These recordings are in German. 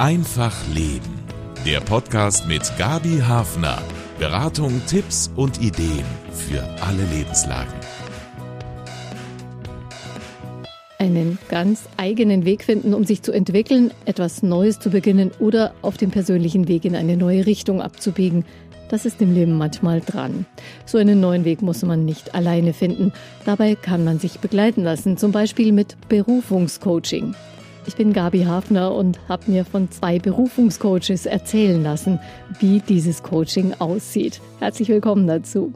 Einfach Leben. Der Podcast mit Gabi Hafner. Beratung, Tipps und Ideen für alle Lebenslagen. Einen ganz eigenen Weg finden, um sich zu entwickeln, etwas Neues zu beginnen oder auf dem persönlichen Weg in eine neue Richtung abzubiegen. Das ist im Leben manchmal dran. So einen neuen Weg muss man nicht alleine finden. Dabei kann man sich begleiten lassen, zum Beispiel mit Berufungscoaching. Ich bin Gabi Hafner und habe mir von zwei Berufungscoaches erzählen lassen, wie dieses Coaching aussieht. Herzlich willkommen dazu.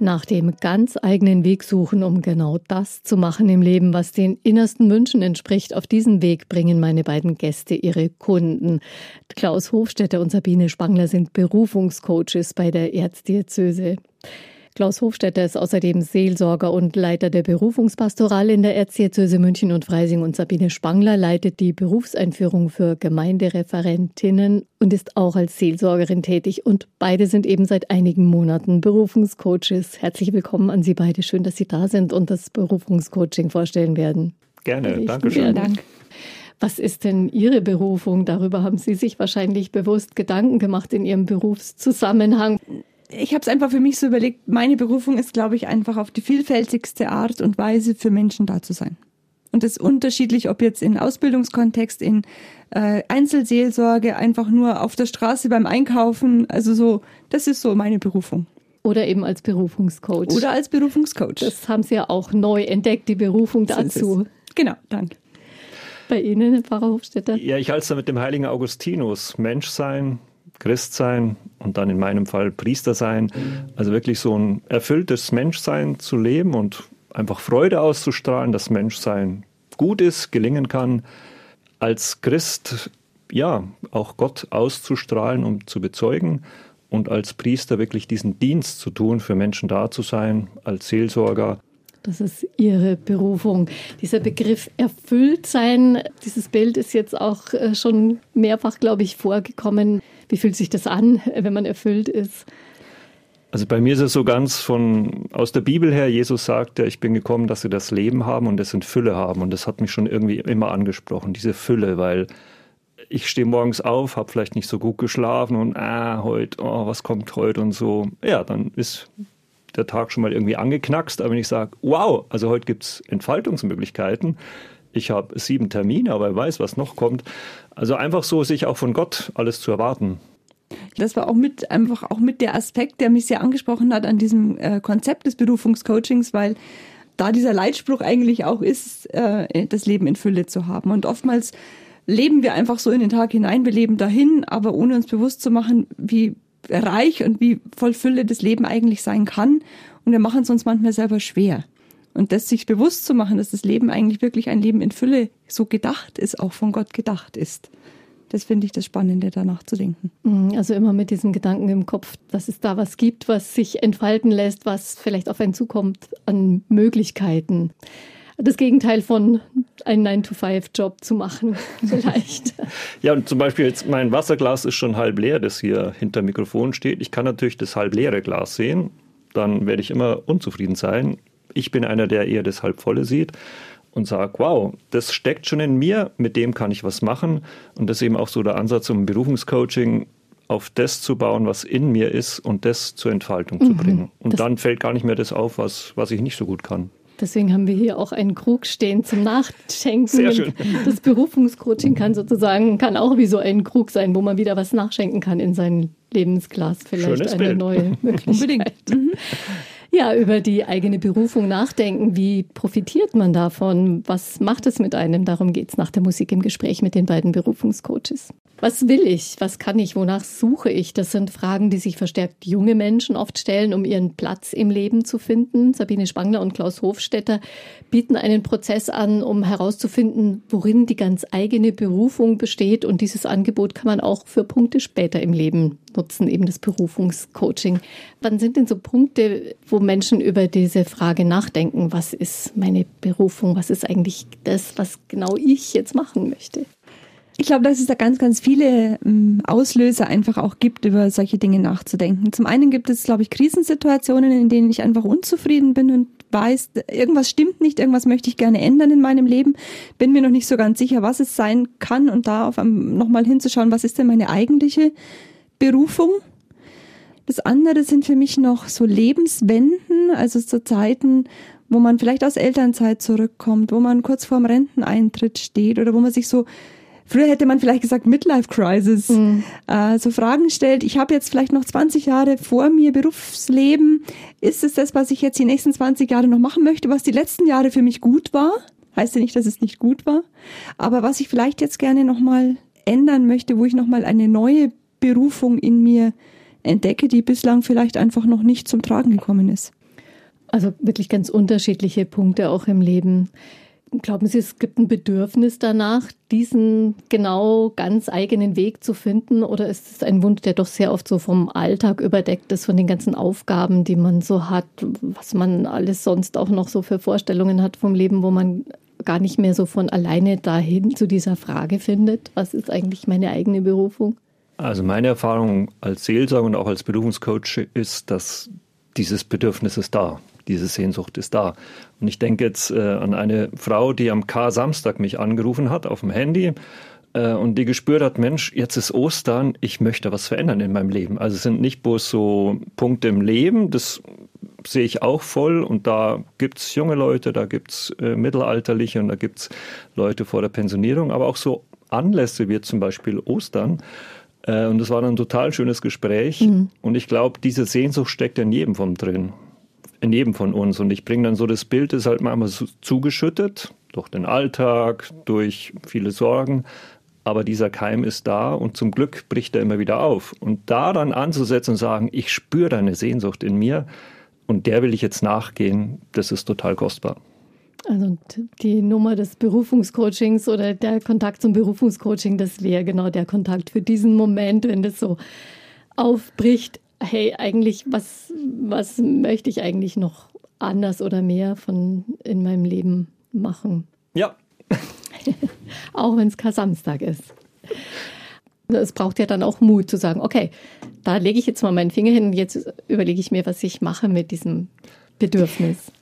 Nach dem ganz eigenen Weg suchen, um genau das zu machen im Leben, was den innersten Wünschen entspricht. Auf diesen Weg bringen meine beiden Gäste ihre Kunden. Klaus Hofstetter und Sabine Spangler sind Berufungscoaches bei der Erzdiözese. Klaus Hofstetter ist außerdem Seelsorger und Leiter der Berufungspastoral in der Erzdiözese München und Freising und Sabine Spangler leitet die Berufseinführung für Gemeindereferentinnen und ist auch als Seelsorgerin tätig und beide sind eben seit einigen Monaten Berufungscoaches. Herzlich willkommen an Sie beide. Schön, dass Sie da sind und das Berufungscoaching vorstellen werden. Gerne, danke schön. Vielen Dank. Was ist denn Ihre Berufung? Darüber haben Sie sich wahrscheinlich bewusst Gedanken gemacht in Ihrem Berufszusammenhang ich habe es einfach für mich so überlegt, meine Berufung ist, glaube ich, einfach auf die vielfältigste Art und Weise für Menschen da zu sein. Und das ist unterschiedlich, ob jetzt in Ausbildungskontext, in äh, Einzelseelsorge, einfach nur auf der Straße beim Einkaufen. Also so, das ist so meine Berufung. Oder eben als Berufungscoach. Oder als Berufungscoach. Das haben Sie ja auch neu entdeckt, die Berufung dazu. Genau, danke. Bei Ihnen, Pfarrer Hofstetter? Ja, ich halte es mit dem heiligen Augustinus. Menschsein, Christ sein und dann in meinem Fall Priester sein. Also wirklich so ein erfülltes Menschsein zu leben und einfach Freude auszustrahlen, dass Menschsein gut ist, gelingen kann. Als Christ, ja, auch Gott auszustrahlen, um zu bezeugen und als Priester wirklich diesen Dienst zu tun, für Menschen da zu sein, als Seelsorger. Das ist Ihre Berufung. Dieser Begriff erfüllt sein, dieses Bild ist jetzt auch äh, schon mehrfach, glaube ich, vorgekommen. Wie fühlt sich das an, wenn man erfüllt ist? Also bei mir ist es so ganz von aus der Bibel her, Jesus sagt ja, ich bin gekommen, dass sie das Leben haben und es in Fülle haben. Und das hat mich schon irgendwie immer angesprochen, diese Fülle, weil ich stehe morgens auf, habe vielleicht nicht so gut geschlafen und ah, heute, oh, was kommt heute und so. Ja, dann ist der Tag schon mal irgendwie angeknackst. Aber wenn ich sage, wow, also heute gibt es Entfaltungsmöglichkeiten, ich habe sieben Termine, aber wer weiß, was noch kommt. Also einfach so, sich auch von Gott alles zu erwarten. Das war auch mit, einfach auch mit der Aspekt, der mich sehr angesprochen hat an diesem äh, Konzept des Berufungscoachings, weil da dieser Leitspruch eigentlich auch ist, äh, das Leben in Fülle zu haben. Und oftmals leben wir einfach so in den Tag hinein, wir leben dahin, aber ohne uns bewusst zu machen, wie reich und wie voll Fülle das Leben eigentlich sein kann. Und wir machen es uns manchmal selber schwer. Und das sich bewusst zu machen, dass das Leben eigentlich wirklich ein Leben in Fülle so gedacht ist, auch von Gott gedacht ist. Das finde ich das Spannende, danach zu denken. Mhm, also immer mit diesem Gedanken im Kopf, dass es da was gibt, was sich entfalten lässt, was vielleicht auf einen zukommt an Möglichkeiten. Das Gegenteil von einen 9-to-5-Job zu machen, vielleicht. ja, und zum Beispiel jetzt mein Wasserglas ist schon halb leer, das hier hinter dem Mikrofon steht. Ich kann natürlich das halb leere Glas sehen. Dann werde ich immer unzufrieden sein. Ich bin einer, der eher das Halbvolle sieht und sagt, wow, das steckt schon in mir, mit dem kann ich was machen. Und das ist eben auch so der Ansatz um Berufungscoaching, auf das zu bauen, was in mir ist und das zur Entfaltung mhm, zu bringen. Und dann fällt gar nicht mehr das auf, was, was ich nicht so gut kann. Deswegen haben wir hier auch einen Krug stehen zum Nachschenken. Sehr schön. Das Berufungscoaching kann sozusagen, kann auch wie so ein Krug sein, wo man wieder was nachschenken kann in sein Lebensglas. Vielleicht Schönes eine Bild. neue Möglichkeit. Unbedingt. Mhm. Ja, über die eigene Berufung nachdenken. Wie profitiert man davon? Was macht es mit einem? Darum geht es nach der Musik im Gespräch mit den beiden Berufungscoaches. Was will ich? Was kann ich? Wonach suche ich? Das sind Fragen, die sich verstärkt junge Menschen oft stellen, um ihren Platz im Leben zu finden. Sabine Spangler und Klaus Hofstetter bieten einen Prozess an, um herauszufinden, worin die ganz eigene Berufung besteht. Und dieses Angebot kann man auch für Punkte später im Leben nutzen, eben das Berufungscoaching. Wann sind denn so Punkte, wo Menschen über diese Frage nachdenken? Was ist meine Berufung? Was ist eigentlich das, was genau ich jetzt machen möchte? Ich glaube, dass es da ganz, ganz viele ähm, Auslöser einfach auch gibt, über solche Dinge nachzudenken. Zum einen gibt es, glaube ich, Krisensituationen, in denen ich einfach unzufrieden bin und weiß, irgendwas stimmt nicht, irgendwas möchte ich gerne ändern in meinem Leben, bin mir noch nicht so ganz sicher, was es sein kann und da auf nochmal hinzuschauen, was ist denn meine eigentliche Berufung? Das andere sind für mich noch so Lebenswenden, also so Zeiten, wo man vielleicht aus Elternzeit zurückkommt, wo man kurz vorm Renteneintritt steht oder wo man sich so Früher hätte man vielleicht gesagt Midlife Crisis. Mhm. Äh, so Fragen stellt, ich habe jetzt vielleicht noch 20 Jahre vor mir Berufsleben. Ist es das, was ich jetzt die nächsten 20 Jahre noch machen möchte, was die letzten Jahre für mich gut war? Heißt ja nicht, dass es nicht gut war. Aber was ich vielleicht jetzt gerne nochmal ändern möchte, wo ich nochmal eine neue Berufung in mir entdecke, die bislang vielleicht einfach noch nicht zum Tragen gekommen ist. Also wirklich ganz unterschiedliche Punkte auch im Leben. Glauben Sie, es gibt ein Bedürfnis danach, diesen genau ganz eigenen Weg zu finden? Oder ist es ein Wunsch, der doch sehr oft so vom Alltag überdeckt ist, von den ganzen Aufgaben, die man so hat, was man alles sonst auch noch so für Vorstellungen hat vom Leben, wo man gar nicht mehr so von alleine dahin zu dieser Frage findet, was ist eigentlich meine eigene Berufung? Also meine Erfahrung als Seelsorger und auch als Berufungscoach ist, dass dieses Bedürfnis ist da diese Sehnsucht ist da. Und ich denke jetzt äh, an eine Frau, die am K-Samstag mich angerufen hat auf dem Handy äh, und die gespürt hat, Mensch, jetzt ist Ostern, ich möchte was verändern in meinem Leben. Also es sind nicht bloß so Punkte im Leben, das sehe ich auch voll und da gibt es junge Leute, da gibt es äh, Mittelalterliche und da gibt es Leute vor der Pensionierung, aber auch so Anlässe wie zum Beispiel Ostern. Äh, und das war ein total schönes Gespräch. Mhm. Und ich glaube, diese Sehnsucht steckt in jedem von drin jedem von uns. Und ich bringe dann so das Bild, ist halt manchmal so zugeschüttet durch den Alltag, durch viele Sorgen. Aber dieser Keim ist da und zum Glück bricht er immer wieder auf. Und da dann anzusetzen und sagen, ich spüre deine Sehnsucht in mir und der will ich jetzt nachgehen, das ist total kostbar. Also die Nummer des Berufungscoachings oder der Kontakt zum Berufungscoaching, das wäre genau der Kontakt für diesen Moment, wenn das so aufbricht hey, eigentlich, was, was möchte ich eigentlich noch anders oder mehr von in meinem Leben machen? Ja. auch wenn es kein Samstag ist. Es braucht ja dann auch Mut zu sagen, okay, da lege ich jetzt mal meinen Finger hin und jetzt überlege ich mir, was ich mache mit diesem Bedürfnis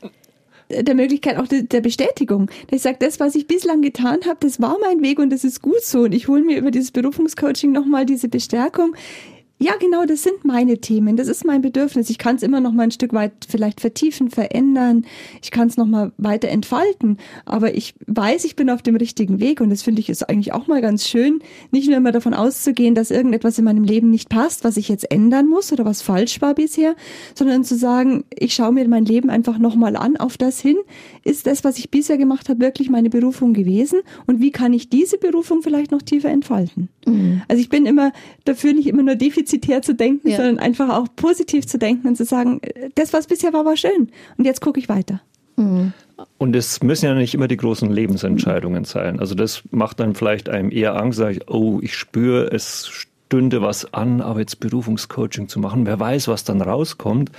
der Möglichkeit auch der Bestätigung. Ich sage, das, was ich bislang getan habe, das war mein Weg und das ist gut so. Und ich hole mir über dieses Berufungscoaching nochmal diese Bestärkung ja, genau, das sind meine Themen. Das ist mein Bedürfnis. Ich kann es immer noch mal ein Stück weit vielleicht vertiefen, verändern. Ich kann es noch mal weiter entfalten. Aber ich weiß, ich bin auf dem richtigen Weg und das finde ich ist eigentlich auch mal ganz schön, nicht nur immer davon auszugehen, dass irgendetwas in meinem Leben nicht passt, was ich jetzt ändern muss oder was falsch war bisher, sondern zu sagen, ich schaue mir mein Leben einfach noch mal an, auf das hin. Ist das, was ich bisher gemacht habe, wirklich meine Berufung gewesen? Und wie kann ich diese Berufung vielleicht noch tiefer entfalten? Mhm. Also ich bin immer dafür nicht immer nur defizit defizitär zu denken, ja. sondern einfach auch positiv zu denken und zu sagen, das, was bisher war, war schön. Und jetzt gucke ich weiter. Mhm. Und es müssen ja nicht immer die großen Lebensentscheidungen sein. Also das macht dann vielleicht einem eher Angst, sage ich, oh, ich spüre, es stünde was an, aber jetzt Berufungscoaching zu machen, wer weiß, was dann rauskommt.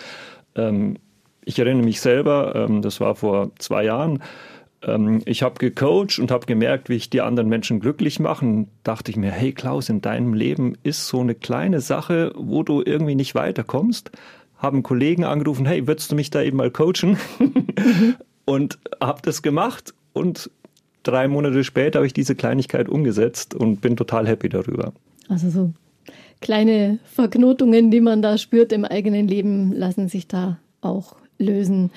Ähm, ich erinnere mich selber, ähm, das war vor zwei Jahren, ähm, ich habe gecoacht und habe gemerkt, wie ich die anderen Menschen glücklich mache. Dachte ich mir, hey Klaus, in deinem Leben ist so eine kleine Sache, wo du irgendwie nicht weiterkommst. Haben Kollegen angerufen, hey, würdest du mich da eben mal coachen? und habe das gemacht und drei Monate später habe ich diese Kleinigkeit umgesetzt und bin total happy darüber. Also so kleine Verknotungen, die man da spürt im eigenen Leben, lassen sich da auch lösen.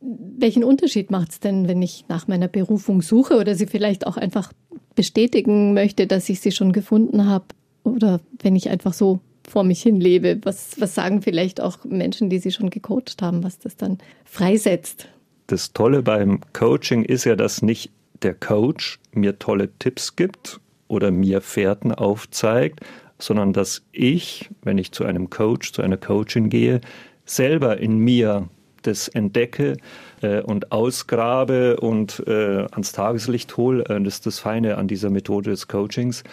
Welchen Unterschied macht es denn, wenn ich nach meiner Berufung suche oder sie vielleicht auch einfach bestätigen möchte, dass ich sie schon gefunden habe? Oder wenn ich einfach so vor mich hin lebe? Was, was sagen vielleicht auch Menschen, die sie schon gecoacht haben, was das dann freisetzt? Das Tolle beim Coaching ist ja, dass nicht der Coach mir tolle Tipps gibt oder mir Fährten aufzeigt, sondern dass ich, wenn ich zu einem Coach, zu einer Coachin gehe, selber in mir das entdecke äh, und ausgrabe und äh, ans Tageslicht hole. Äh, das ist das Feine an dieser Methode des Coachings.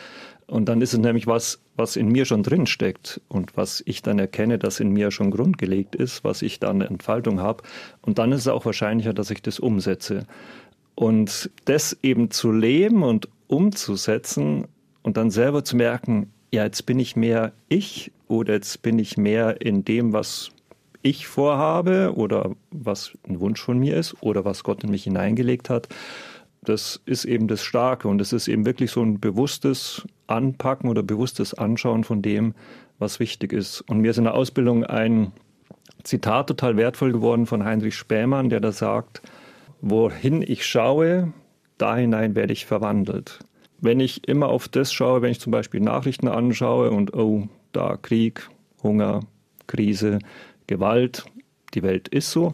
Und dann ist es nämlich was, was in mir schon drin steckt und was ich dann erkenne, dass in mir schon grundgelegt ist, was ich dann Entfaltung habe. Und dann ist es auch wahrscheinlicher, dass ich das umsetze. Und das eben zu leben und umzusetzen, und dann selber zu merken, ja, jetzt bin ich mehr ich oder jetzt bin ich mehr in dem, was ich vorhabe oder was ein Wunsch von mir ist oder was Gott in mich hineingelegt hat. Das ist eben das Starke und es ist eben wirklich so ein bewusstes Anpacken oder bewusstes Anschauen von dem, was wichtig ist. Und mir ist in der Ausbildung ein Zitat total wertvoll geworden von Heinrich Spähmann, der da sagt, wohin ich schaue, da hinein werde ich verwandelt. Wenn ich immer auf das schaue, wenn ich zum Beispiel Nachrichten anschaue und oh, da Krieg, Hunger, Krise, Gewalt, die Welt ist so,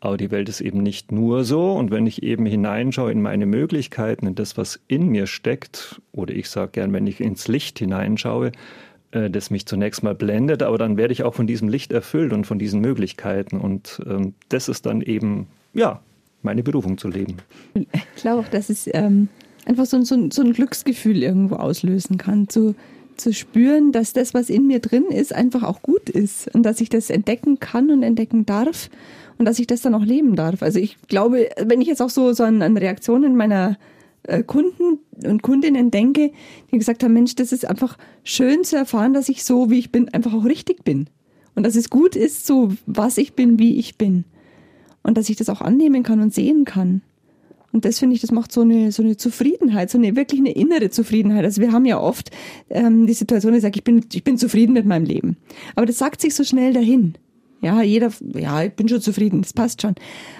aber die Welt ist eben nicht nur so. Und wenn ich eben hineinschaue in meine Möglichkeiten, in das, was in mir steckt, oder ich sage gern, wenn ich ins Licht hineinschaue, äh, das mich zunächst mal blendet, aber dann werde ich auch von diesem Licht erfüllt und von diesen Möglichkeiten. Und ähm, das ist dann eben, ja, meine Berufung zu leben. Ich glaube auch, dass es ähm, einfach so, so, so, ein Glücksgefühl irgendwo auslösen kann, zu, zu spüren, dass das, was in mir drin ist, einfach auch gut ist und dass ich das entdecken kann und entdecken darf und dass ich das dann auch leben darf. Also ich glaube, wenn ich jetzt auch so, so an, an Reaktionen meiner äh, Kunden und Kundinnen denke, die gesagt haben, Mensch, das ist einfach schön zu erfahren, dass ich so, wie ich bin, einfach auch richtig bin. Und dass es gut ist, so was ich bin, wie ich bin. Und dass ich das auch annehmen kann und sehen kann. Und das finde ich, das macht so eine, so eine Zufriedenheit, so eine wirklich eine innere Zufriedenheit. Also wir haben ja oft ähm, die Situation, ich sage, ich bin, ich bin zufrieden mit meinem Leben. Aber das sagt sich so schnell dahin. Ja, jeder, ja, ich bin schon zufrieden, das passt schon.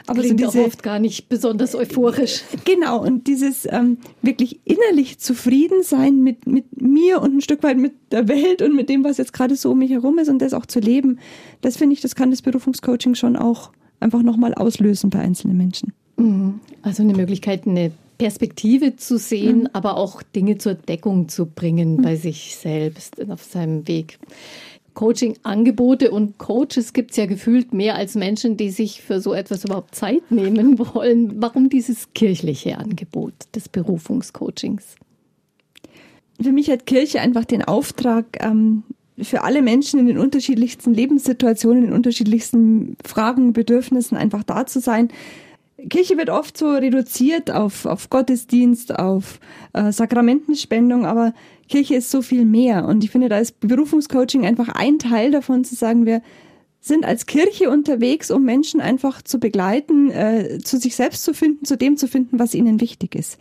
Aber Klingt so diese, auch oft gar nicht besonders euphorisch. Genau, und dieses ähm, wirklich innerlich zufrieden sein mit, mit mir und ein Stück weit mit der Welt und mit dem, was jetzt gerade so um mich herum ist und das auch zu leben, das finde ich, das kann das Berufungscoaching schon auch einfach nochmal auslösen bei einzelnen Menschen. Also eine Möglichkeit, eine Perspektive zu sehen, mhm. aber auch Dinge zur Deckung zu bringen mhm. bei sich selbst auf seinem Weg. Coaching-Angebote und Coaches gibt es ja gefühlt mehr als Menschen, die sich für so etwas überhaupt Zeit nehmen wollen. Warum dieses kirchliche Angebot des Berufungscoachings? Für mich hat Kirche einfach den Auftrag, ähm, für alle Menschen in den unterschiedlichsten Lebenssituationen, in den unterschiedlichsten Fragen, Bedürfnissen einfach da zu sein. Kirche wird oft so reduziert auf, auf Gottesdienst, auf äh, Sakramentenspendung, aber Kirche ist so viel mehr. Und ich finde, da ist Berufungscoaching einfach ein Teil davon, zu sagen, wir sind als Kirche unterwegs, um Menschen einfach zu begleiten, äh, zu sich selbst zu finden, zu dem zu finden, was ihnen wichtig ist,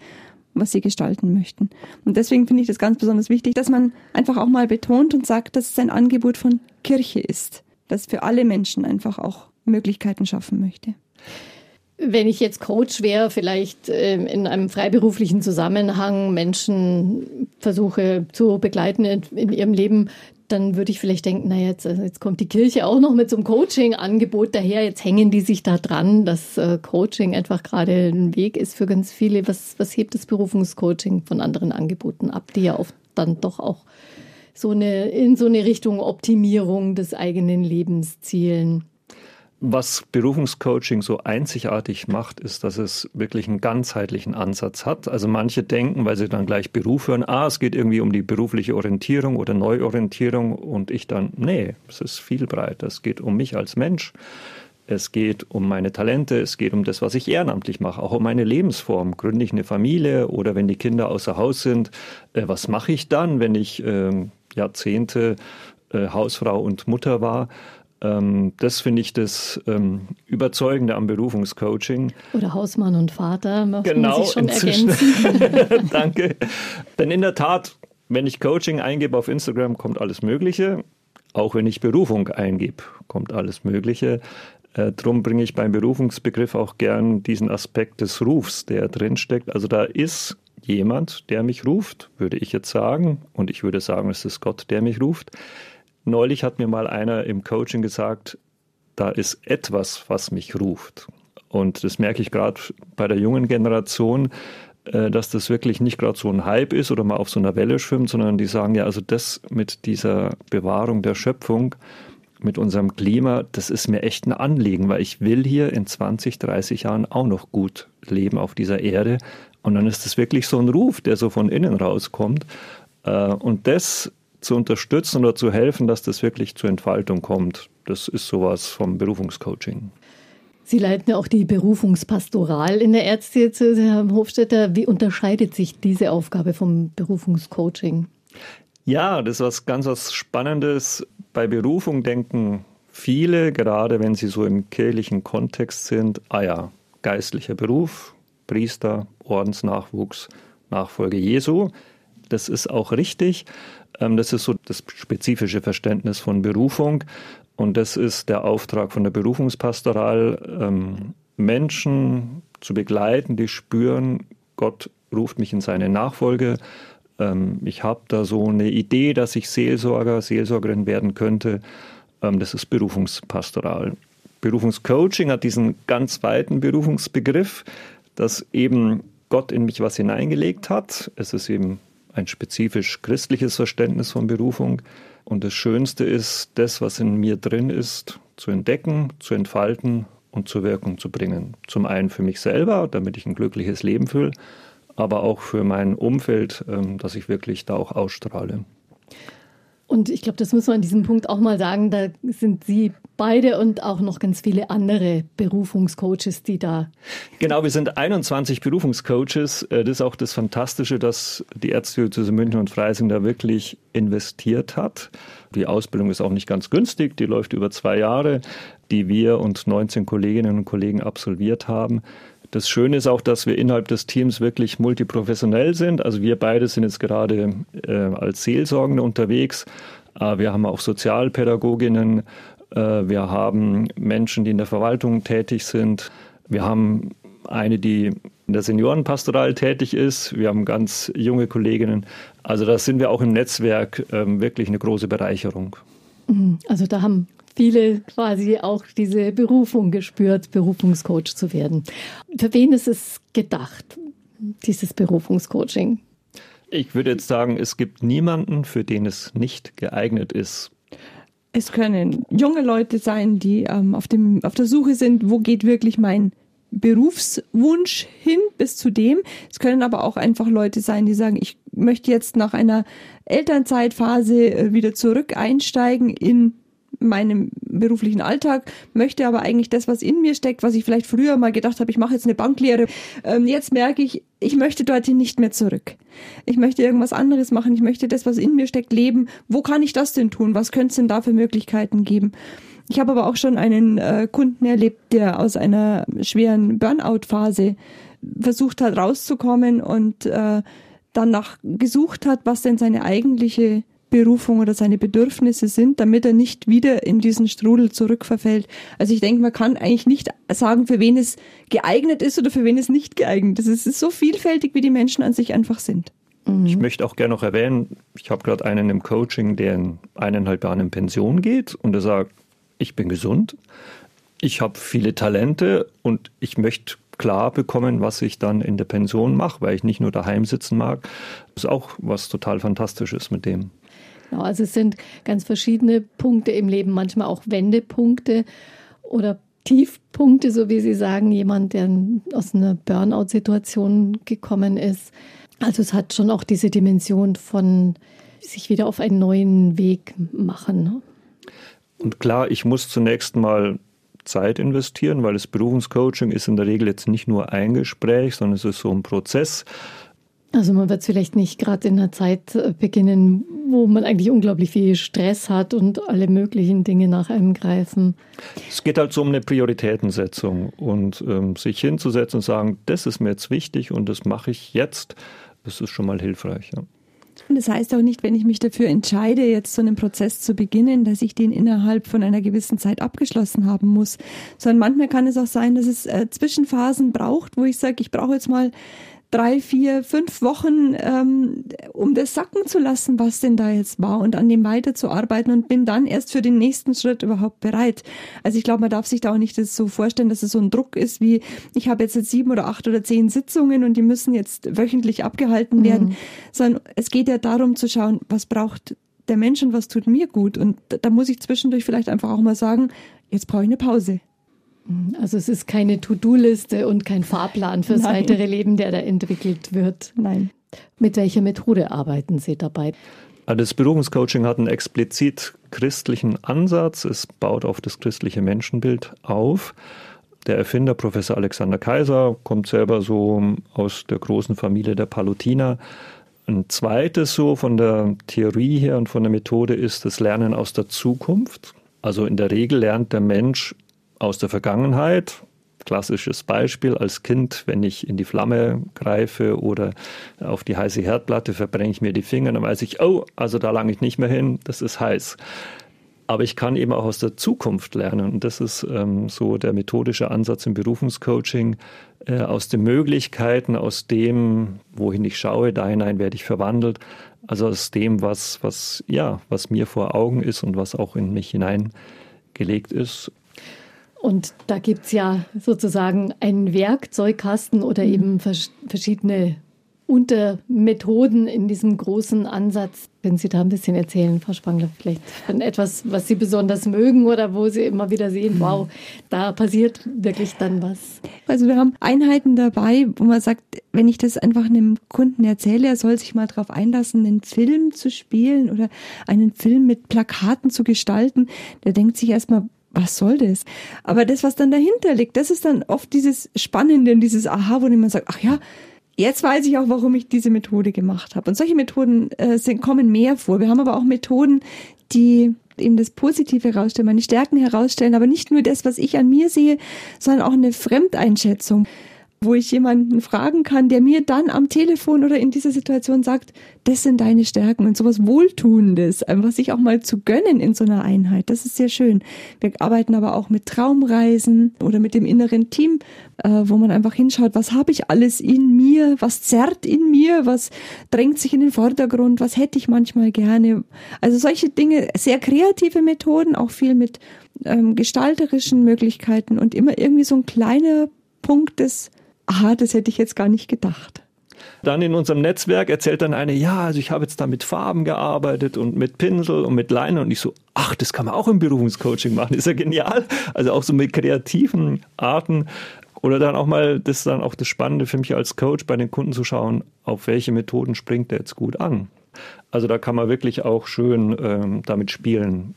was sie gestalten möchten. Und deswegen finde ich das ganz besonders wichtig, dass man einfach auch mal betont und sagt, dass es ein Angebot von Kirche ist, das für alle Menschen einfach auch Möglichkeiten schaffen möchte. Wenn ich jetzt Coach wäre, vielleicht ähm, in einem freiberuflichen Zusammenhang Menschen versuche zu begleiten in, ihrem Leben, dann würde ich vielleicht denken, na jetzt, also jetzt kommt die Kirche auch noch mit so einem Coaching-Angebot daher. Jetzt hängen die sich da dran, dass äh, Coaching einfach gerade ein Weg ist für ganz viele. Was, was hebt das Berufungscoaching von anderen Angeboten ab, die ja oft dann doch auch so eine, in so eine Richtung Optimierung des eigenen Lebens zielen? Was Berufungscoaching so einzigartig macht, ist, dass es wirklich einen ganzheitlichen Ansatz hat. Also manche denken, weil sie dann gleich Beruf hören, ah, es geht irgendwie um die berufliche Orientierung oder Neuorientierung und ich dann, nee, es ist viel breiter. Es geht um mich als Mensch. Es geht um meine Talente, es geht um das, was ich ehrenamtlich mache, auch um meine Lebensform. Gründe ich eine Familie oder wenn die Kinder außer Haus sind, äh, was mache ich dann, wenn ich äh, Jahrzehnte äh, Hausfrau und Mutter war? Ähm, das finde ich das ähm, Überzeugende am Berufungscoaching. Oder Hausmann und Vater, genau, sich schon ergänzen. Danke. Denn in der Tat, wenn ich Coaching eingebe auf Instagram, kommt alles Mögliche. Auch wenn ich Berufung eingebe, kommt alles Mögliche. Äh, drum bringe ich beim Berufungsbegriff auch gern diesen Aspekt des Rufs, der drinsteckt. Also da ist jemand, der mich ruft, würde ich jetzt sagen. Und ich würde sagen, es ist Gott, der mich ruft. Neulich hat mir mal einer im Coaching gesagt, da ist etwas, was mich ruft. Und das merke ich gerade bei der jungen Generation, äh, dass das wirklich nicht gerade so ein Hype ist oder mal auf so einer Welle schwimmt, sondern die sagen ja, also das mit dieser Bewahrung der Schöpfung, mit unserem Klima, das ist mir echt ein Anliegen, weil ich will hier in 20, 30 Jahren auch noch gut leben auf dieser Erde. Und dann ist das wirklich so ein Ruf, der so von innen rauskommt. Äh, und das zu unterstützen oder zu helfen, dass das wirklich zur Entfaltung kommt. Das ist sowas vom Berufungscoaching. Sie leiten ja auch die Berufungspastoral in der Erzdiözese, Herr Hofstetter. Wie unterscheidet sich diese Aufgabe vom Berufungscoaching? Ja, das ist was ganz was Spannendes. Bei Berufung denken viele, gerade wenn sie so im kirchlichen Kontext sind, ah ja, geistlicher Beruf, Priester, Ordensnachwuchs, Nachfolge Jesu. Das ist auch richtig. Ähm, das ist so das spezifische Verständnis von Berufung. Und das ist der Auftrag von der Berufungspastoral, ähm, Menschen zu begleiten, die spüren, Gott ruft mich in seine Nachfolge. Ähm, ich habe da so eine Idee, dass ich Seelsorger, Seelsorgerin werden könnte. Das ist Berufungspastoral. Berufungscoaching hat diesen ganz weiten Berufungsbegriff, dass eben Gott in mich was hineingelegt hat. Es ist eben ein spezifisch christliches Verständnis von Berufung. Und das Schönste ist, das, was in mir drin ist, zu entdecken, zu entfalten und zur Wirkung zu bringen. Zum einen für mich selber, damit ich ein glückliches Leben fühle, aber auch für mein Umfeld, ähm, dass ich wirklich da auch ausstrahle. Und ich glaube, das muss man an diesem Punkt auch mal sagen, da sind Sie beide und auch noch ganz viele andere Berufungscoaches, die da. Genau, wir sind 21 Berufungscoaches. Äh, das ist auch das Fantastische, dass die Erzdiözese München und Freising da wirklich investiert hat. Die Ausbildung ist auch nicht ganz günstig, die läuft über zwei Jahre, die wir und 19 Kolleginnen und Kollegen absolviert haben. Das Schöne ist auch, dass wir innerhalb des Teams wirklich multiprofessionell sind. Also wir beide sind jetzt gerade äh, als Seelsorgende unterwegs. Äh, wir haben auch Sozialpädagoginnen. Äh, wir haben Menschen, die in der Verwaltung tätig sind. Wir haben eine, die in der Seniorenpastoral tätig ist. Wir haben ganz junge Kolleginnen. Also da sind wir auch im Netzwerk ähm, wirklich eine große Bereicherung. Mhm. Also da haben viele quasi auch diese Berufung gespürt, Berufungscoach zu werden. Für wen ist es gedacht, dieses Berufungscoaching? Ich würde jetzt sagen, es gibt niemanden, für den es nicht geeignet ist. Es können junge Leute sein, die ähm, auf, dem, auf der Suche sind, wo geht wirklich mein Berufswunsch hin bis zu dem. Es können aber auch einfach Leute sein, die sagen, ich möchte jetzt nach einer Elternzeitphase äh, wieder zurück einsteigen in meinem beruflichen Alltag, möchte aber eigentlich das, was in mir steckt, was ich vielleicht früher mal gedacht habe, ich mache jetzt eine Banklehre. Ähm, jetzt merke ich, ich möchte dorthin nicht mehr zurück. Ich möchte irgendwas anderes machen. Ich möchte das, was in mir steckt, leben. Wo kann ich das denn tun? Was könnte es denn da für Möglichkeiten geben? Ich habe aber auch schon einen äh, Kunden erlebt, der aus einer schweren Burnout-Phase versucht hat, rauszukommen und äh, danach gesucht hat, was denn seine eigentliche Berufung oder seine Bedürfnisse sind, damit er nicht wieder in diesen Strudel zurückverfällt. Also ich denke, man kann eigentlich nicht sagen, für wen es geeignet ist oder für wen es nicht geeignet ist. Es ist so vielfältig, wie die Menschen an sich einfach sind. Mhm. Ich möchte auch gerne noch erwähnen, ich habe gerade einen im Coaching, der in eineinhalb Jahren in Pension geht und er sagt, ich bin gesund, ich habe viele Talente und ich möchte klar bekommen, was ich dann in der Pension mache, weil ich nicht nur daheim sitzen mag. Das ist auch was total Fantastisches mit dem. Genau, also es sind ganz verschiedene Punkte im Leben, manchmal auch Wendepunkte oder Tiefpunkte, so wie Sie sagen, jemand, der aus einer Burnout-Situation gekommen ist. Also es hat schon auch diese Dimension von sich wieder auf einen neuen Weg machen. Ne? Und klar, ich muss zunächst mal Zeit investieren, weil das Berufungscoaching ist in der Regel jetzt nicht nur ein Gespräch, sondern es ist so ein Prozess. Also man wird vielleicht nicht gerade in einer Zeit äh, beginnen, wo man eigentlich unglaublich viel Stress hat und alle möglichen Dinge nach einem greifen. Es geht halt so um eine Prioritätensetzung und ähm, sich hinzusetzen und sagen, das ist mir jetzt wichtig und das mache ich jetzt, das ist schon mal hilfreich. Ja. Und das heißt auch nicht, wenn ich mich dafür entscheide, jetzt so einen Prozess zu beginnen, dass ich den innerhalb von einer gewissen Zeit abgeschlossen haben muss, sondern manchmal kann es auch sein, dass es äh, Zwischenphasen braucht, wo ich sage, ich brauche jetzt mal drei, vier, fünf Wochen, ähm, um das sacken zu lassen, was denn da jetzt war und an dem weiterzuarbeiten und bin dann erst für den nächsten Schritt überhaupt bereit. Also ich glaube, man darf sich da auch nicht das so vorstellen, dass es so ein Druck ist wie, ich habe jetzt, jetzt sieben oder acht oder zehn Sitzungen und die müssen jetzt wöchentlich abgehalten mhm. werden, sondern es geht ja darum zu schauen, was braucht der Mensch und was tut mir gut. Und da muss ich zwischendurch vielleicht einfach auch mal sagen, jetzt brauche ich eine Pause. Also es ist keine To-Do-Liste und kein Fahrplan fürs Nein. weitere Leben, der da entwickelt wird. Nein. Mit welcher Methode arbeiten Sie dabei? Also das Berufungscoaching hat einen explizit christlichen Ansatz. Es baut auf das christliche Menschenbild auf. der Erfinder, Professor Alexander Kaiser, kommt selber so aus der großen Familie der Palutiner. Ein zweites so von der Theorie her und von der Methode ist das Lernen aus der Zukunft. Also in der Regel lernt der Mensch aus der Vergangenheit. Klassisches Beispiel als Kind, wenn ich in die Flamme greife oder auf die heiße Herdplatte, verbrenne ich mir die Finger, dann weiß ich, oh, also da lange ich nicht mehr hin, das ist heiß. Aber ich kann eben auch aus der Zukunft lernen. Und das ist ähm, so der methodische Ansatz im Berufungscoaching. Äh, aus den Möglichkeiten, aus dem, wohin ich schaue, da hinein werde ich verwandelt. Also aus dem, was, was, ja, was mir vor Augen ist und was auch in mich hineingelegt ist. Und da gibt es ja sozusagen einen Werkzeugkasten oder mhm. eben vers verschiedene Untermethoden in diesem großen Ansatz. Können Sie da ein bisschen erzählen, Frau Spangler, vielleicht von etwas, was Sie besonders mögen oder wo Sie immer wieder sehen, wow, da passiert wirklich dann was? Also wir haben Einheiten dabei, wo man sagt, wenn ich das einfach einem Kunden erzähle, er soll sich mal darauf einlassen, einen Film zu spielen oder einen Film mit Plakaten zu gestalten, der denkt sich erstmal, was soll das? Aber das, was dann dahinter liegt, das ist dann oft dieses Spannende und dieses Aha, wo man sagt, ach ja, Jetzt weiß ich auch, warum ich diese Methode gemacht habe. Und solche Methoden äh, sind, kommen mehr vor. Wir haben aber auch Methoden, die eben das Positive herausstellen, meine Stärken herausstellen, aber nicht nur das, was ich an mir sehe, sondern auch eine Fremdeinschätzung wo ich jemanden fragen kann, der mir dann am Telefon oder in dieser Situation sagt, das sind deine Stärken und sowas Wohltuendes, einfach sich auch mal zu gönnen in so einer Einheit. Das ist sehr schön. Wir arbeiten aber auch mit Traumreisen oder mit dem inneren Team, äh, wo man einfach hinschaut, was habe ich alles in mir, was zerrt in mir, was drängt sich in den Vordergrund, was hätte ich manchmal gerne. Also solche Dinge, sehr kreative Methoden, auch viel mit ähm, gestalterischen Möglichkeiten und immer irgendwie so ein kleiner Punkt des aha, das hätte ich jetzt gar nicht gedacht. Dann in unserem Netzwerk erzählt dann eine, ja, also ich habe jetzt da mit Farben gearbeitet und mit Pinsel und mit Leine und ich so, ach, das kann man auch im Berufungscoaching machen, ist ja genial. Also auch so mit kreativen Arten oder dann auch mal, das ist dann auch das Spannende für mich als Coach, bei den Kunden zu schauen, auf welche Methoden springt der jetzt gut an. Also da kann man wirklich auch schön ähm, damit spielen.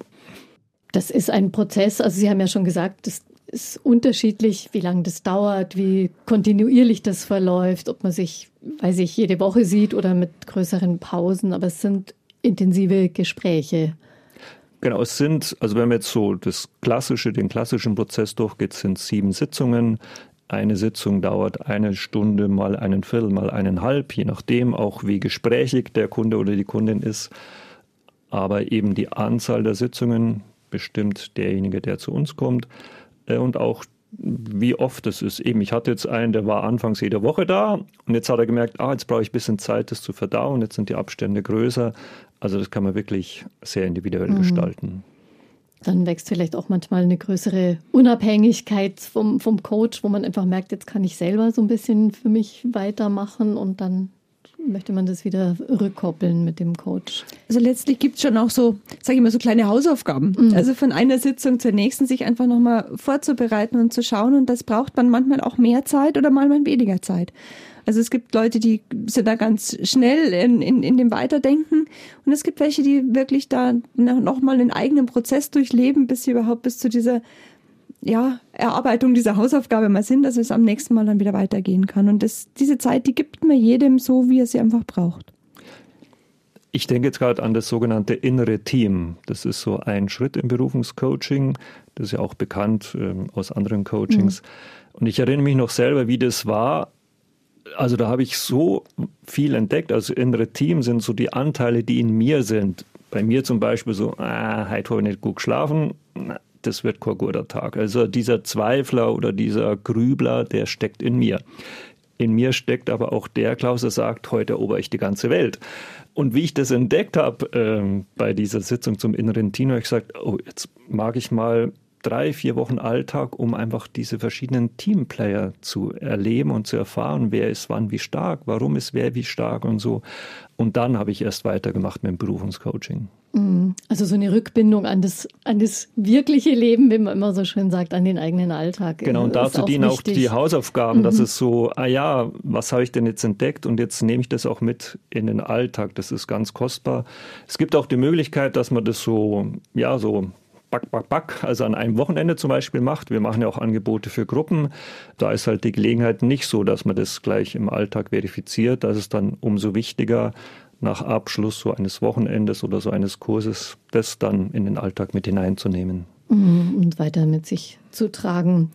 Das ist ein Prozess, also Sie haben ja schon gesagt, das ist unterschiedlich, wie lange das dauert, wie kontinuierlich das verläuft, ob man sich, weiß ich, jede Woche sieht oder mit größeren Pausen, aber es sind intensive Gespräche. Genau, es sind, also wenn man jetzt so das klassische, den klassischen Prozess durchgeht, sind sieben Sitzungen. Eine Sitzung dauert eine Stunde, mal einen Viertel, mal eineinhalb, je nachdem auch wie gesprächig der Kunde oder die Kundin ist. Aber eben die Anzahl der Sitzungen bestimmt derjenige, der zu uns kommt. Äh, und auch wie oft es ist. Eben, ich hatte jetzt einen, der war anfangs jede Woche da und jetzt hat er gemerkt, ah, jetzt brauche ich ein bisschen Zeit, das zu verdauen, jetzt sind die Abstände größer. Also das kann man wirklich sehr individuell mhm. gestalten. Dann wächst vielleicht auch manchmal eine größere Unabhängigkeit vom, vom Coach, wo man einfach merkt, jetzt kann ich selber so ein bisschen für mich weitermachen und dann möchte man das wieder rückkoppeln mit dem Coach? Also letztlich gibt es schon auch so, sage ich mal, so kleine Hausaufgaben. Mhm. Also von einer Sitzung zur nächsten sich einfach nochmal vorzubereiten und zu schauen. Und das braucht man manchmal auch mehr Zeit oder manchmal weniger Zeit. Also es gibt Leute, die sind da ganz schnell in, in, in dem Weiterdenken und es gibt welche, die wirklich da nochmal einen eigenen Prozess durchleben, bis sie überhaupt bis zu dieser ja, Erarbeitung dieser Hausaufgabe mal sind, dass es am nächsten Mal dann wieder weitergehen kann. Und das, diese Zeit, die gibt man jedem so, wie er sie einfach braucht. Ich denke jetzt gerade an das sogenannte innere Team. Das ist so ein Schritt im Berufungscoaching. Das ist ja auch bekannt ähm, aus anderen Coachings. Mhm. Und ich erinnere mich noch selber, wie das war. Also da habe ich so viel entdeckt. Also innere Team sind so die Anteile, die in mir sind. Bei mir zum Beispiel so, ah, heute habe ich nicht gut geschlafen das wird kein guter Tag. Also dieser Zweifler oder dieser Grübler, der steckt in mir. In mir steckt aber auch der Klaus, der sagt, heute erober ich die ganze Welt. Und wie ich das entdeckt habe äh, bei dieser Sitzung zum inneren Team, habe ich gesagt, oh, jetzt mag ich mal drei, vier Wochen Alltag, um einfach diese verschiedenen Teamplayer zu erleben und zu erfahren, wer ist wann wie stark, warum ist wer wie stark und so. Und dann habe ich erst weitergemacht mit dem Berufungscoaching. Also so eine Rückbindung an das, an das wirkliche Leben, wie man immer so schön sagt, an den eigenen Alltag. Genau, und dazu dienen auch die Hausaufgaben, mhm. dass es so, ah ja, was habe ich denn jetzt entdeckt und jetzt nehme ich das auch mit in den Alltag. Das ist ganz kostbar. Es gibt auch die Möglichkeit, dass man das so, ja, so back, back, back, also an einem Wochenende zum Beispiel macht. Wir machen ja auch Angebote für Gruppen. Da ist halt die Gelegenheit nicht so, dass man das gleich im Alltag verifiziert. Da ist dann umso wichtiger, nach Abschluss so eines Wochenendes oder so eines Kurses, das dann in den Alltag mit hineinzunehmen. Mhm, und weiter mit sich zu tragen.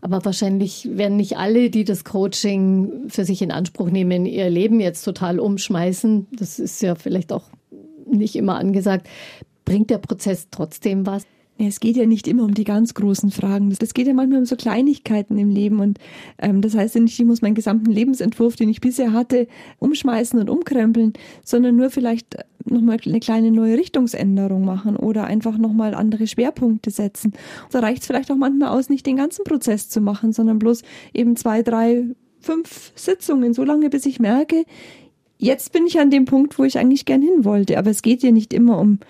Aber wahrscheinlich werden nicht alle, die das Coaching für sich in Anspruch nehmen, ihr Leben jetzt total umschmeißen. Das ist ja vielleicht auch nicht immer angesagt. Bringt der Prozess trotzdem was? Es geht ja nicht immer um die ganz großen Fragen. Das geht ja manchmal um so Kleinigkeiten im Leben. Und ähm, das heißt ja nicht, ich muss meinen gesamten Lebensentwurf, den ich bisher hatte, umschmeißen und umkrempeln, sondern nur vielleicht nochmal eine kleine neue Richtungsänderung machen oder einfach nochmal andere Schwerpunkte setzen. Da reicht es vielleicht auch manchmal aus, nicht den ganzen Prozess zu machen, sondern bloß eben zwei, drei, fünf Sitzungen, so lange, bis ich merke, jetzt bin ich an dem Punkt, wo ich eigentlich gern hin wollte. Aber es geht ja nicht immer um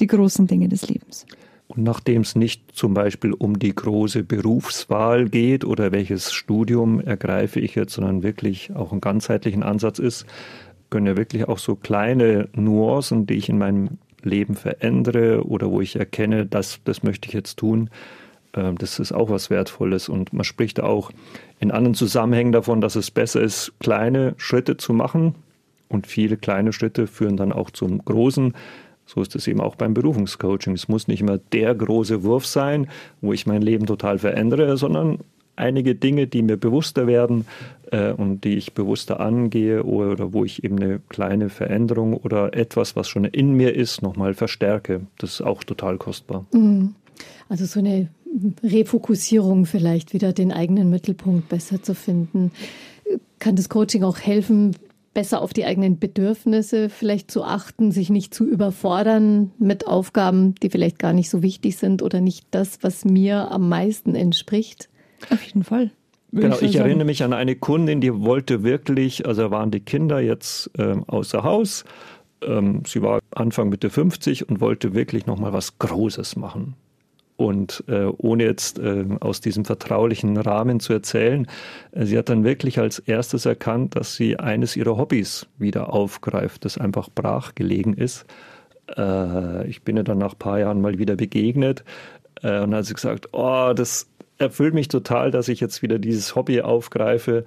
die großen Dinge des Lebens. Und nachdem es nicht zum Beispiel um die große Berufswahl geht oder welches Studium ergreife ich jetzt, sondern wirklich auch einen ganzheitlichen Ansatz ist, können ja wirklich auch so kleine Nuancen, die ich in meinem Leben verändere oder wo ich erkenne, das, das möchte ich jetzt tun, äh, das ist auch was Wertvolles. Und man spricht auch in anderen Zusammenhängen davon, dass es besser ist, kleine Schritte zu machen. Und viele kleine Schritte führen dann auch zum großen. So ist es eben auch beim Berufungscoaching. Es muss nicht immer der große Wurf sein, wo ich mein Leben total verändere, sondern einige Dinge, die mir bewusster werden äh, und die ich bewusster angehe oder, oder, wo ich eben eine kleine Veränderung oder etwas, was schon in mir ist, nochmal verstärke. Das ist auch total kostbar. Mhm. Also so eine Refokussierung vielleicht wieder den eigenen Mittelpunkt besser zu finden. Kann das Coaching auch helfen, besser auf die eigenen Bedürfnisse vielleicht zu achten, sich nicht zu überfordern mit Aufgaben, die vielleicht gar nicht so wichtig sind oder nicht das, was mir am meisten entspricht? Auf jeden Fall. Genau, ich, ich erinnere mich an eine Kundin, die wollte wirklich, also waren die Kinder jetzt äh, außer Haus. Ähm, sie war Anfang Mitte 50 und wollte wirklich nochmal was Großes machen. Und äh, ohne jetzt äh, aus diesem vertraulichen Rahmen zu erzählen, äh, sie hat dann wirklich als erstes erkannt, dass sie eines ihrer Hobbys wieder aufgreift, das einfach brach gelegen ist. Äh, ich bin ihr dann nach ein paar Jahren mal wieder begegnet äh, und hat sie gesagt, oh, das erfüllt mich total, dass ich jetzt wieder dieses Hobby aufgreife.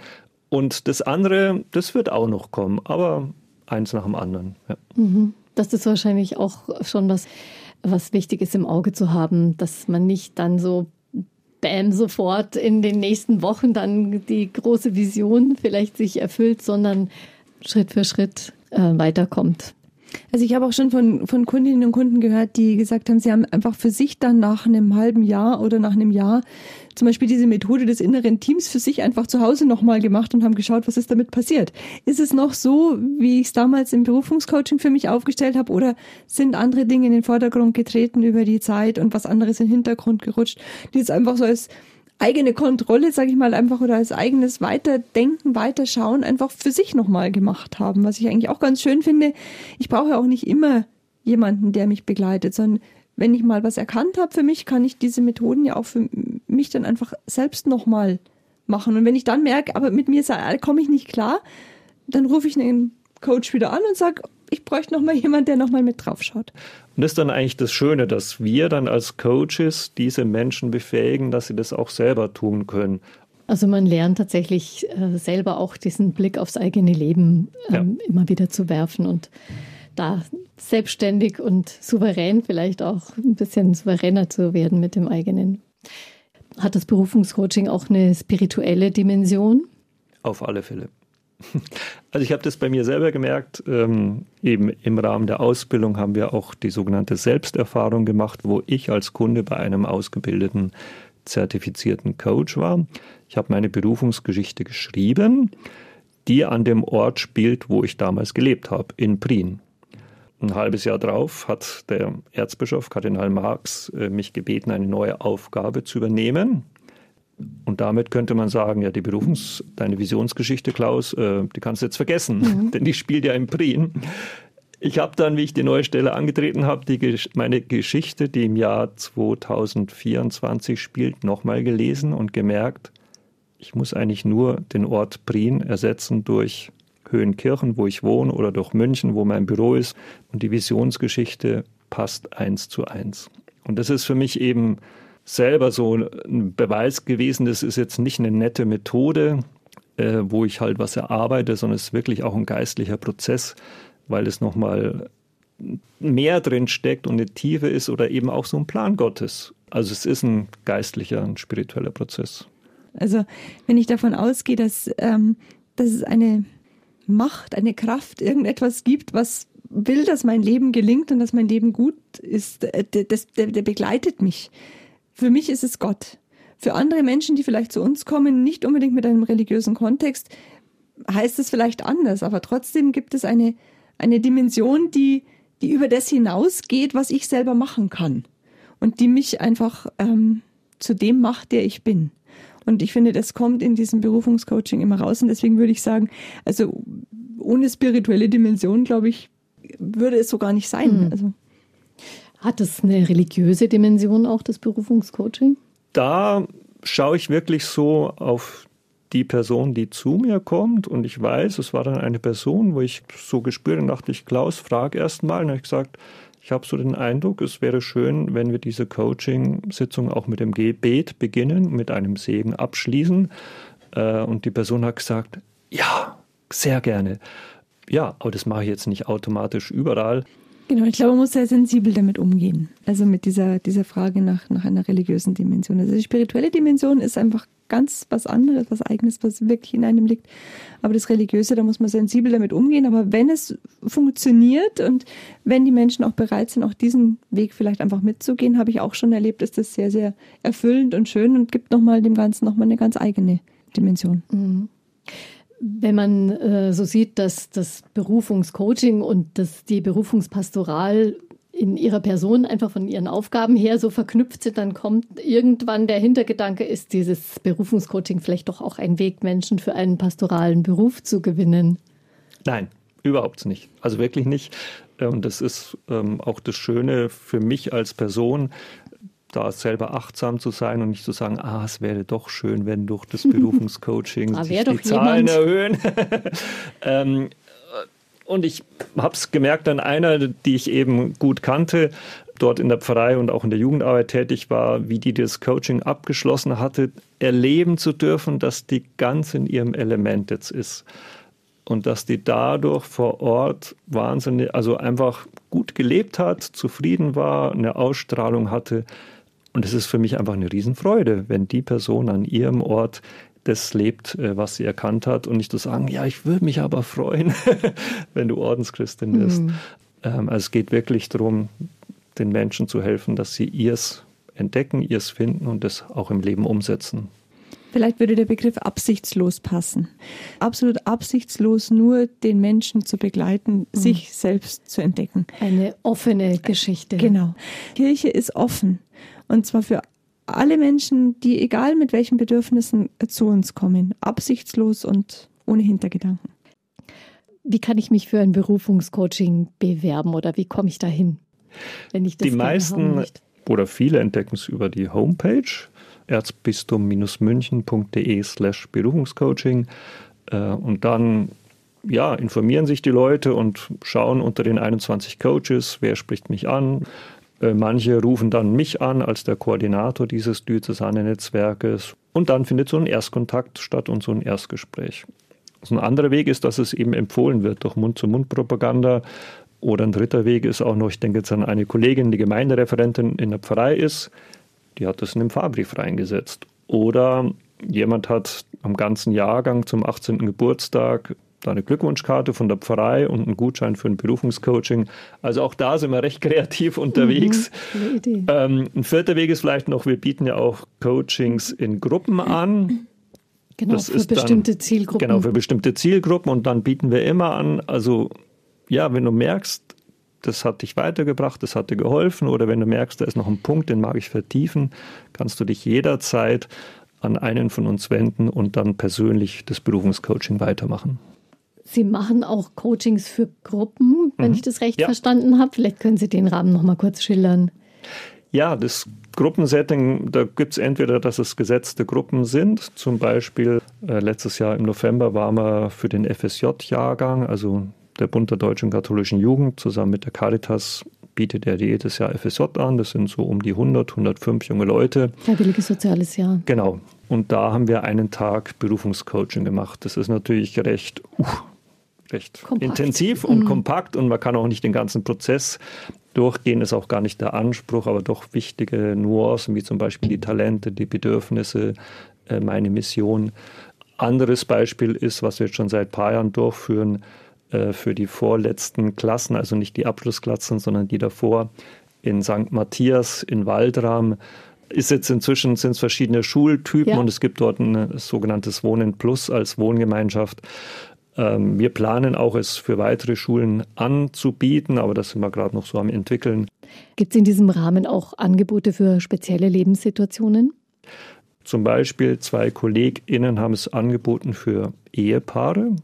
Und das andere, das wird auch noch kommen, aber eins nach dem anderen. Ja. Mhm. Das ist wahrscheinlich auch schon was was wichtig ist im Auge zu haben, dass man nicht dann so bam sofort in den nächsten Wochen dann die große Vision vielleicht sich erfüllt, sondern Schritt für Schritt äh, weiterkommt. Also ich habe auch schon von, von Kundinnen und Kunden gehört, die gesagt haben, sie haben einfach für sich dann nach einem halben Jahr oder nach einem Jahr zum Beispiel diese Methode des inneren Teams für sich einfach zu Hause nochmal gemacht und haben geschaut, was ist damit passiert. Ist es noch so, wie ich es damals im Berufungscoaching für mich aufgestellt habe oder sind andere Dinge in den Vordergrund getreten über die Zeit und was anderes in den Hintergrund gerutscht, die jetzt einfach so als eigene Kontrolle, sage ich mal, einfach oder als eigenes Weiterdenken, Weiterschauen einfach für sich nochmal gemacht haben, was ich eigentlich auch ganz schön finde. Ich brauche auch nicht immer jemanden, der mich begleitet, sondern wenn ich mal was erkannt habe für mich, kann ich diese Methoden ja auch für mich dann einfach selbst nochmal machen. Und wenn ich dann merke, aber mit mir komme ich nicht klar, dann rufe ich einen Coach wieder an und sage, ich bräuchte nochmal jemand, der nochmal mit drauf schaut. Und das ist dann eigentlich das Schöne, dass wir dann als Coaches diese Menschen befähigen, dass sie das auch selber tun können. Also man lernt tatsächlich äh, selber auch diesen Blick aufs eigene Leben ähm, ja. immer wieder zu werfen und da selbstständig und souverän vielleicht auch ein bisschen souveräner zu werden mit dem eigenen. Hat das Berufungscoaching auch eine spirituelle Dimension? Auf alle Fälle. Also ich habe das bei mir selber gemerkt. Ähm, eben im Rahmen der Ausbildung haben wir auch die sogenannte Selbsterfahrung gemacht, wo ich als Kunde bei einem ausgebildeten, zertifizierten Coach war. Ich habe meine Berufungsgeschichte geschrieben, die an dem Ort spielt, wo ich damals gelebt habe, in Prien. Ein halbes Jahr drauf hat der Erzbischof Kardinal Marx äh, mich gebeten, eine neue Aufgabe zu übernehmen. Und damit könnte man sagen, ja, die Berufungs-, deine Visionsgeschichte, Klaus, äh, die kannst du jetzt vergessen, mhm. denn die spielt ja im Prien. Ich habe dann, wie ich die neue Stelle angetreten habe, die, meine Geschichte, die im Jahr 2024 spielt, nochmal gelesen und gemerkt, ich muss eigentlich nur den Ort Prien ersetzen durch Höhenkirchen, wo ich wohne, oder durch München, wo mein Büro ist. Und die Visionsgeschichte passt eins zu eins. Und das ist für mich eben selber so ein Beweis gewesen, das ist jetzt nicht eine nette Methode, äh, wo ich halt was erarbeite, sondern es ist wirklich auch ein geistlicher Prozess, weil es nochmal mehr drin steckt und eine Tiefe ist oder eben auch so ein Plan Gottes. Also es ist ein geistlicher, ein spiritueller Prozess. Also wenn ich davon ausgehe, dass, ähm, dass es eine Macht, eine Kraft, irgendetwas gibt, was will, dass mein Leben gelingt und dass mein Leben gut ist, äh, das, der, der begleitet mich. Für mich ist es Gott. Für andere Menschen, die vielleicht zu uns kommen, nicht unbedingt mit einem religiösen Kontext, heißt es vielleicht anders, aber trotzdem gibt es eine, eine Dimension, die, die über das hinausgeht, was ich selber machen kann und die mich einfach ähm, zu dem macht, der ich bin. Und ich finde, das kommt in diesem Berufungscoaching immer raus. Und deswegen würde ich sagen, also ohne spirituelle Dimension, glaube ich, würde es so gar nicht sein. Mhm. Also. Hat es eine religiöse Dimension auch, das Berufungscoaching? Da schaue ich wirklich so auf die Person, die zu mir kommt und ich weiß, es war dann eine Person, wo ich so gespürt und dachte ich, Klaus, frag erst mal. Und habe ich gesagt, ich habe so den Eindruck, es wäre schön, wenn wir diese Coaching-Sitzung auch mit dem Gebet beginnen, mit einem Segen abschließen. Äh, und die Person hat gesagt, ja, sehr gerne. Ja, aber das mache ich jetzt nicht automatisch überall. Genau, ich glaube, man muss sehr sensibel damit umgehen. Also mit dieser, dieser Frage nach, nach einer religiösen Dimension. Also die spirituelle Dimension ist einfach ganz was anderes, was eigenes, was wirklich in einem liegt. Aber das Religiöse, da muss man sensibel damit umgehen. Aber wenn es funktioniert und wenn die Menschen auch bereit sind, auch diesen Weg vielleicht einfach mitzugehen, habe ich auch schon erlebt, ist das sehr, sehr erfüllend und schön und gibt nochmal dem Ganzen nochmal eine ganz eigene Dimension. Mhm. Wenn man äh, so sieht, dass das Berufungscoaching und dass die Berufungspastoral in ihrer Person einfach von ihren Aufgaben her so verknüpft sind, dann kommt irgendwann der Hintergedanke, ist dieses Berufungscoaching vielleicht doch auch ein Weg, Menschen für einen pastoralen Beruf zu gewinnen? Nein, überhaupt nicht. Also wirklich nicht. Und das ist ähm, auch das Schöne für mich als Person, da selber achtsam zu sein und nicht zu sagen, ah, es wäre doch schön, wenn durch das Berufungscoaching sich die Zahlen erhöhen. ähm, und ich habe es gemerkt an einer, die ich eben gut kannte, dort in der Pfarrei und auch in der Jugendarbeit tätig war, wie die das Coaching abgeschlossen hatte, erleben zu dürfen, dass die ganz in ihrem Element jetzt ist. Und dass die dadurch vor Ort wahnsinnig, also einfach gut gelebt hat, zufrieden war, eine Ausstrahlung hatte. Und es ist für mich einfach eine Riesenfreude, wenn die Person an ihrem Ort das lebt, äh, was sie erkannt hat und nicht zu sagen, ja, ich würde mich aber freuen, wenn du Ordenschristin wirst. Mhm. Ähm, also es geht wirklich darum, den Menschen zu helfen, dass sie ihrs entdecken, ihrs finden und das auch im Leben umsetzen. Vielleicht würde der Begriff absichtslos passen. Absolut absichtslos nur den Menschen zu begleiten, mhm. sich selbst zu entdecken. Eine offene Geschichte. Genau. Kirche ist offen. Und zwar für alle Menschen, die egal mit welchen Bedürfnissen zu uns kommen, absichtslos und ohne Hintergedanken. Wie kann ich mich für ein Berufungscoaching bewerben oder wie komme ich dahin, wenn ich das Die meisten oder viele entdecken es über die Homepage erzbistum-münchen.de slash Berufungscoaching äh, und dann ja, informieren sich die Leute und schauen unter den 21 Coaches, wer spricht mich an, manche rufen dann mich an als der Koordinator dieses Diözesane-Netzwerkes und dann findet so ein Erstkontakt statt und so ein Erstgespräch. So ein anderer Weg ist, dass es eben empfohlen wird durch Mund-zu-Mund-Propaganda. Oder ein dritter Weg ist auch noch, ich denke jetzt an eine Kollegin, die Gemeindereferentin in der Pfarrei ist, die hat das in einem Fahrbrief reingesetzt. Oder jemand hat am ganzen Jahrgang zum 18. Geburtstag eine Glückwunschkarte von der Pfarrei und einen Gutschein für ein Berufungscoaching. Also auch da sind wir recht kreativ unterwegs. Mhm, ähm, ein vierter Weg ist vielleicht noch, wir bieten ja auch Coachings in Gruppen an. Genau, das für bestimmte dann, Zielgruppen. Genau, für bestimmte Zielgruppen und dann bieten wir immer an, also ja, wenn du merkst, das hat dich weitergebracht, das hat dir geholfen oder wenn du merkst, da ist noch ein Punkt, den mag ich vertiefen, kannst du dich jederzeit an einen von uns wenden und dann persönlich das Berufungscoaching weitermachen. Sie machen auch Coachings für Gruppen, wenn mhm. ich das recht ja. verstanden habe. Vielleicht können Sie den Rahmen noch mal kurz schildern. Ja, das Gruppensetting, da gibt es entweder, dass es gesetzte Gruppen sind. Zum Beispiel äh, letztes Jahr im November waren wir für den FSJ-Jahrgang, also der Bund der deutschen katholischen Jugend, zusammen mit der Caritas bietet er jedes Jahr FSJ an. Das sind so um die 100, 105 junge Leute. Freiwilliges soziales Jahr. Genau. Und da haben wir einen Tag Berufungscoaching gemacht. Das ist natürlich recht, uh, recht intensiv und mhm. kompakt und man kann auch nicht den ganzen Prozess durchgehen, ist auch gar nicht der Anspruch, aber doch wichtige Nuancen, wie zum Beispiel die Talente, die Bedürfnisse, äh, meine Mission. Anderes Beispiel ist, was wir jetzt schon seit ein paar Jahren durchführen, äh, für die vorletzten Klassen, also nicht die Abschlussklassen, sondern die davor in St. Matthias in Waldram ist jetzt inzwischen sind es verschiedene Schultypen ja. und es gibt dort ein sogenanntes Wohnen Plus als Wohngemeinschaft. Ähm, wir planen auch, es für weitere Schulen anzubieten, aber das sind wir gerade noch so am entwickeln. Gibt es in diesem Rahmen auch Angebote für spezielle Lebenssituationen? Zum Beispiel zwei KollegInnen haben es angeboten für Ehepaare.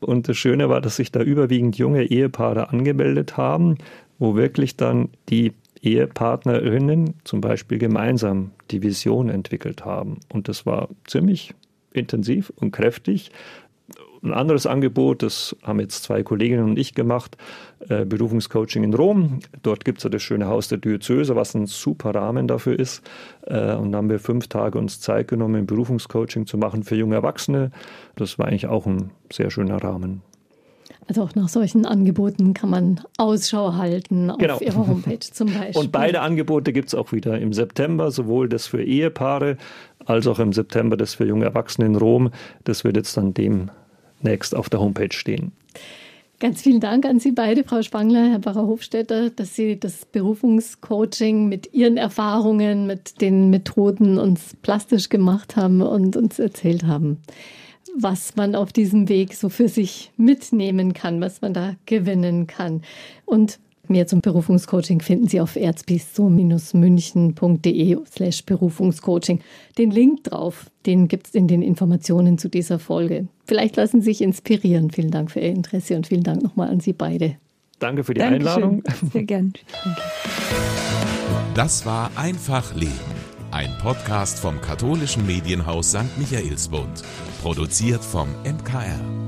Und das Schöne war, dass sich da überwiegend junge Ehepaare angemeldet haben, wo wirklich dann die Ehepartnerinnen zum Beispiel gemeinsam die Vision entwickelt haben. Und das war ziemlich intensiv und kräftig. Ein anderes Angebot, das haben jetzt zwei Kolleginnen und ich gemacht, äh, Berufungscoaching in Rom. Dort gibt es ja das schöne Haus der Diözese, was ein super Rahmen dafür ist. Äh, und da haben wir fünf Tage uns Zeit genommen, ein Berufungscoaching zu machen für junge Erwachsene. Das war eigentlich auch ein sehr schöner Rahmen. Also auch nach solchen Angeboten kann man Ausschau halten auf genau. Ihrer Homepage zum Beispiel. Und beide Angebote gibt es auch wieder im September, sowohl das für Ehepaare als auch im September das für junge Erwachsene in Rom. Das wird jetzt dann demnächst auf der Homepage stehen. Ganz vielen Dank an Sie beide, Frau Spangler, Herr Barrer-Hofstetter, dass Sie das Berufungscoaching mit Ihren Erfahrungen, mit den Methoden uns plastisch gemacht haben und uns erzählt haben was man auf diesem Weg so für sich mitnehmen kann, was man da gewinnen kann. Und Mehr zum Berufungscoaching finden Sie auf erzbistum-münchen.de slash Berufungscoaching. Den Link drauf, den gibt es in den Informationen zu dieser Folge. Vielleicht lassen Sie sich inspirieren. Vielen Dank für Ihr Interesse und vielen Dank nochmal an Sie beide. Danke für die Dankeschön. Einladung. Sehr gern. Danke. Das war Einfach Leben ein Podcast vom katholischen Medienhaus St. Michaelsbund, produziert vom MKR.